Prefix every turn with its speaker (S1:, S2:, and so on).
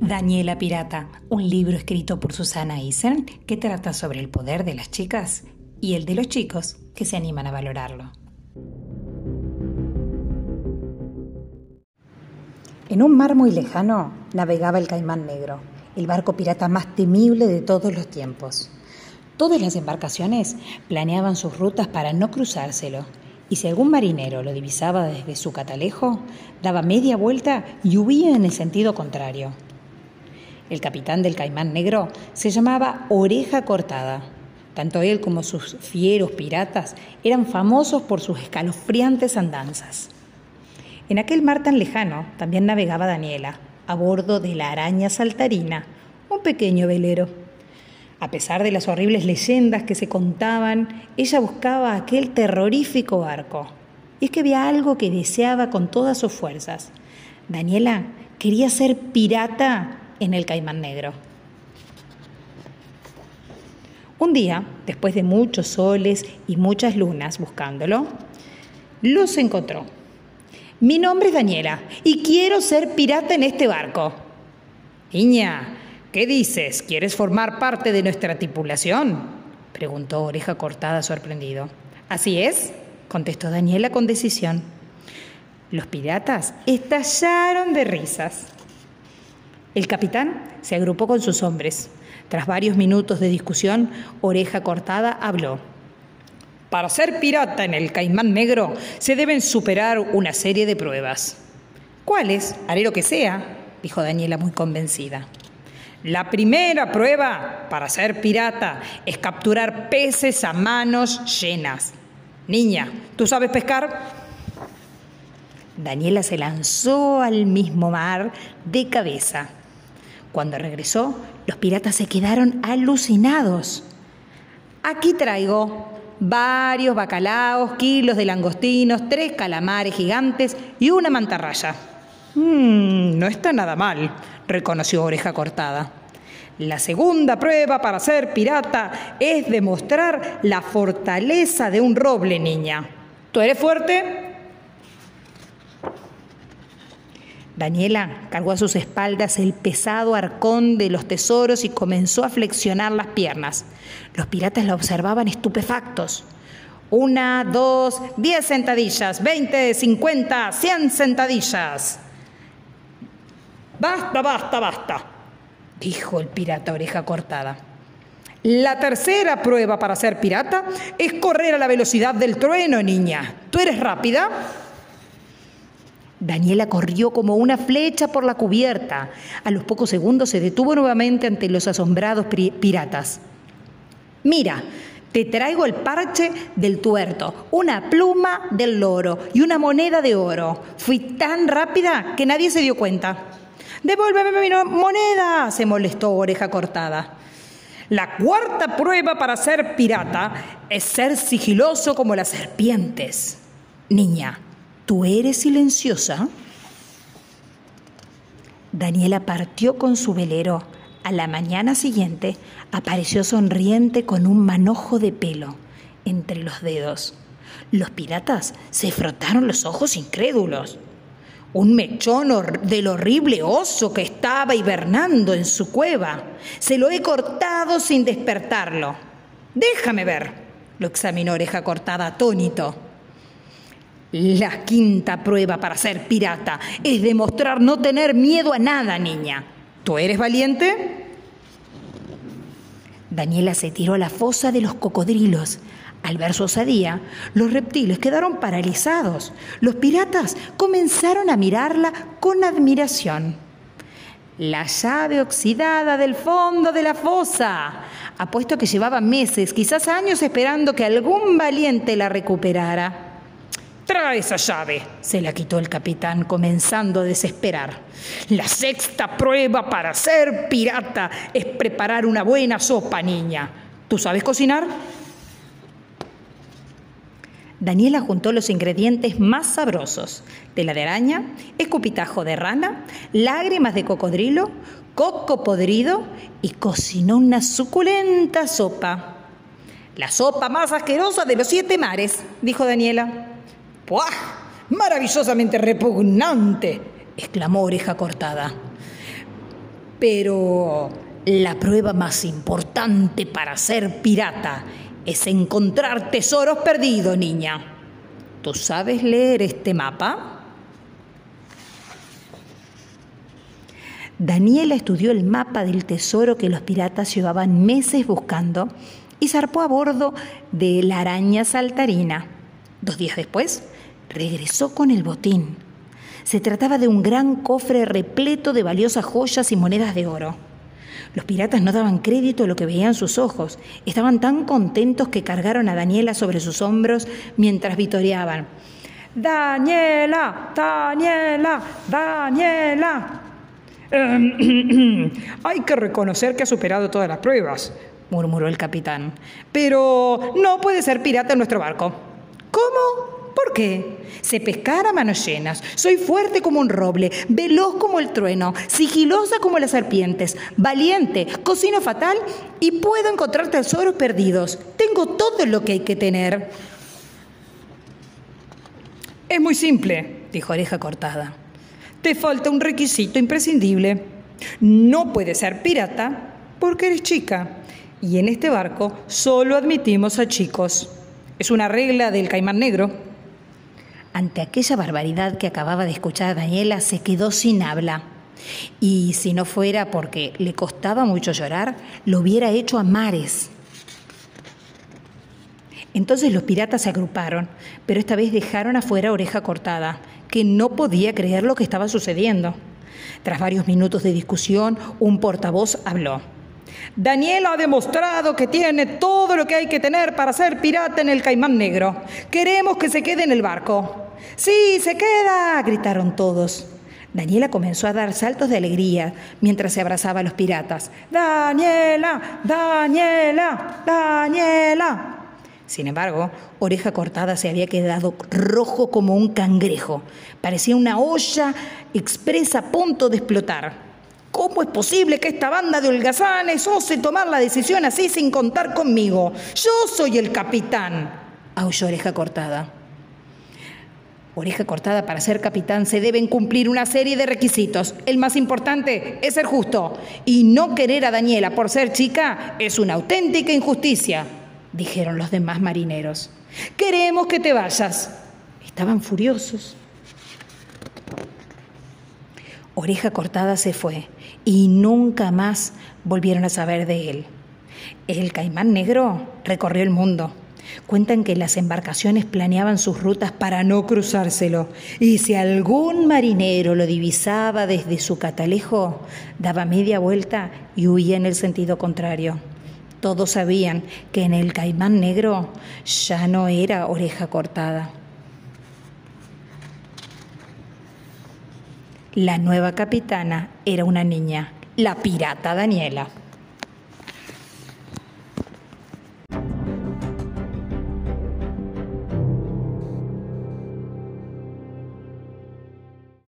S1: Daniela Pirata, un libro escrito por Susana Eisen que trata sobre el poder de las chicas y el de los chicos que se animan a valorarlo. En un mar muy lejano navegaba el Caimán Negro, el barco pirata más temible de todos los tiempos. Todas las embarcaciones planeaban sus rutas para no cruzárselo, y si algún marinero lo divisaba desde su catalejo, daba media vuelta y huía en el sentido contrario. El capitán del Caimán Negro se llamaba Oreja Cortada. Tanto él como sus fieros piratas eran famosos por sus escalofriantes andanzas. En aquel mar tan lejano también navegaba Daniela, a bordo de la araña saltarina, un pequeño velero. A pesar de las horribles leyendas que se contaban, ella buscaba aquel terrorífico barco. Y es que había algo que deseaba con todas sus fuerzas. Daniela quería ser pirata en el Caimán Negro. Un día, después de muchos soles y muchas lunas buscándolo, los encontró. Mi nombre es Daniela y quiero ser pirata en este barco. Niña, ¿qué dices? ¿Quieres formar parte de nuestra tripulación? preguntó Oreja Cortada sorprendido. Así es, contestó Daniela con decisión. Los piratas estallaron de risas. El capitán se agrupó con sus hombres. Tras varios minutos de discusión, Oreja Cortada habló. Para ser pirata en el Caimán Negro se deben superar una serie de pruebas. ¿Cuáles? Haré lo que sea, dijo Daniela muy convencida. La primera prueba para ser pirata es capturar peces a manos llenas. Niña, ¿tú sabes pescar? Daniela se lanzó al mismo mar de cabeza. Cuando regresó, los piratas se quedaron alucinados. Aquí traigo varios bacalaos, kilos de langostinos, tres calamares gigantes y una mantarraya. Mm, no está nada mal, reconoció Oreja Cortada. La segunda prueba para ser pirata es demostrar la fortaleza de un roble, niña. ¿Tú eres fuerte? Daniela cargó a sus espaldas el pesado arcón de los tesoros y comenzó a flexionar las piernas. Los piratas la observaban estupefactos. Una, dos, diez sentadillas, veinte, cincuenta, cien sentadillas. Basta, basta, basta, dijo el pirata oreja cortada. La tercera prueba para ser pirata es correr a la velocidad del trueno, niña. ¿Tú eres rápida? Daniela corrió como una flecha por la cubierta. A los pocos segundos se detuvo nuevamente ante los asombrados piratas. Mira, te traigo el parche del tuerto, una pluma del loro y una moneda de oro. Fui tan rápida que nadie se dio cuenta. Devuélveme mi moneda, se molestó Oreja Cortada. La cuarta prueba para ser pirata es ser sigiloso como las serpientes. Niña, ¿Tú eres silenciosa? Daniela partió con su velero. A la mañana siguiente apareció sonriente con un manojo de pelo entre los dedos. Los piratas se frotaron los ojos incrédulos. Un mechón del horrible oso que estaba hibernando en su cueva. Se lo he cortado sin despertarlo. Déjame ver. Lo examinó oreja cortada atónito. La quinta prueba para ser pirata es demostrar no tener miedo a nada, niña. ¿Tú eres valiente? Daniela se tiró a la fosa de los cocodrilos. Al ver su osadía, los reptiles quedaron paralizados. Los piratas comenzaron a mirarla con admiración. La llave oxidada del fondo de la fosa. Apuesto que llevaba meses, quizás años esperando que algún valiente la recuperara. Trae esa llave, se la quitó el capitán, comenzando a desesperar. La sexta prueba para ser pirata es preparar una buena sopa, niña. ¿Tú sabes cocinar? Daniela juntó los ingredientes más sabrosos: tela de araña, escupitajo de rana, lágrimas de cocodrilo, coco podrido y cocinó una suculenta sopa. La sopa más asquerosa de los siete mares, dijo Daniela. ¡Puah! Maravillosamente repugnante, exclamó Oreja Cortada. Pero la prueba más importante para ser pirata es encontrar tesoros perdidos, niña. ¿Tú sabes leer este mapa? Daniela estudió el mapa del tesoro que los piratas llevaban meses buscando y zarpó a bordo de la araña saltarina. Dos días después, regresó con el botín. Se trataba de un gran cofre repleto de valiosas joyas y monedas de oro. Los piratas no daban crédito a lo que veían sus ojos. Estaban tan contentos que cargaron a Daniela sobre sus hombros mientras vitoreaban. Daniela, Daniela, Daniela. Hay que reconocer que ha superado todas las pruebas, murmuró el capitán. Pero no puede ser pirata en nuestro barco. ¿Cómo? ¿Por qué? Sé pescar a manos llenas. Soy fuerte como un roble, veloz como el trueno, sigilosa como las serpientes, valiente, cocino fatal y puedo encontrar tesoros perdidos. Tengo todo lo que hay que tener. Es muy simple, dijo Oreja Cortada. Te falta un requisito imprescindible. No puedes ser pirata porque eres chica. Y en este barco solo admitimos a chicos. Es una regla del caimán negro. Ante aquella barbaridad que acababa de escuchar Daniela, se quedó sin habla. Y si no fuera porque le costaba mucho llorar, lo hubiera hecho a mares. Entonces los piratas se agruparon, pero esta vez dejaron afuera Oreja Cortada, que no podía creer lo que estaba sucediendo. Tras varios minutos de discusión, un portavoz habló. Daniel ha demostrado que tiene todo lo que hay que tener para ser pirata en el Caimán Negro. Queremos que se quede en el barco. Sí, se queda, gritaron todos. Daniela comenzó a dar saltos de alegría mientras se abrazaba a los piratas. Daniela, Daniela, Daniela. Sin embargo, Oreja Cortada se había quedado rojo como un cangrejo. Parecía una olla expresa a punto de explotar. ¿Cómo es posible que esta banda de holgazanes ose tomar la decisión así sin contar conmigo? Yo soy el capitán, aulló Oreja Cortada. Oreja Cortada, para ser capitán se deben cumplir una serie de requisitos. El más importante es ser justo. Y no querer a Daniela por ser chica es una auténtica injusticia, dijeron los demás marineros. Queremos que te vayas. Estaban furiosos. Oreja Cortada se fue y nunca más volvieron a saber de él. El caimán negro recorrió el mundo. Cuentan que las embarcaciones planeaban sus rutas para no cruzárselo, y si algún marinero lo divisaba desde su catalejo, daba media vuelta y huía en el sentido contrario. Todos sabían que en el caimán negro ya no era oreja cortada. La nueva capitana era una niña, la pirata Daniela.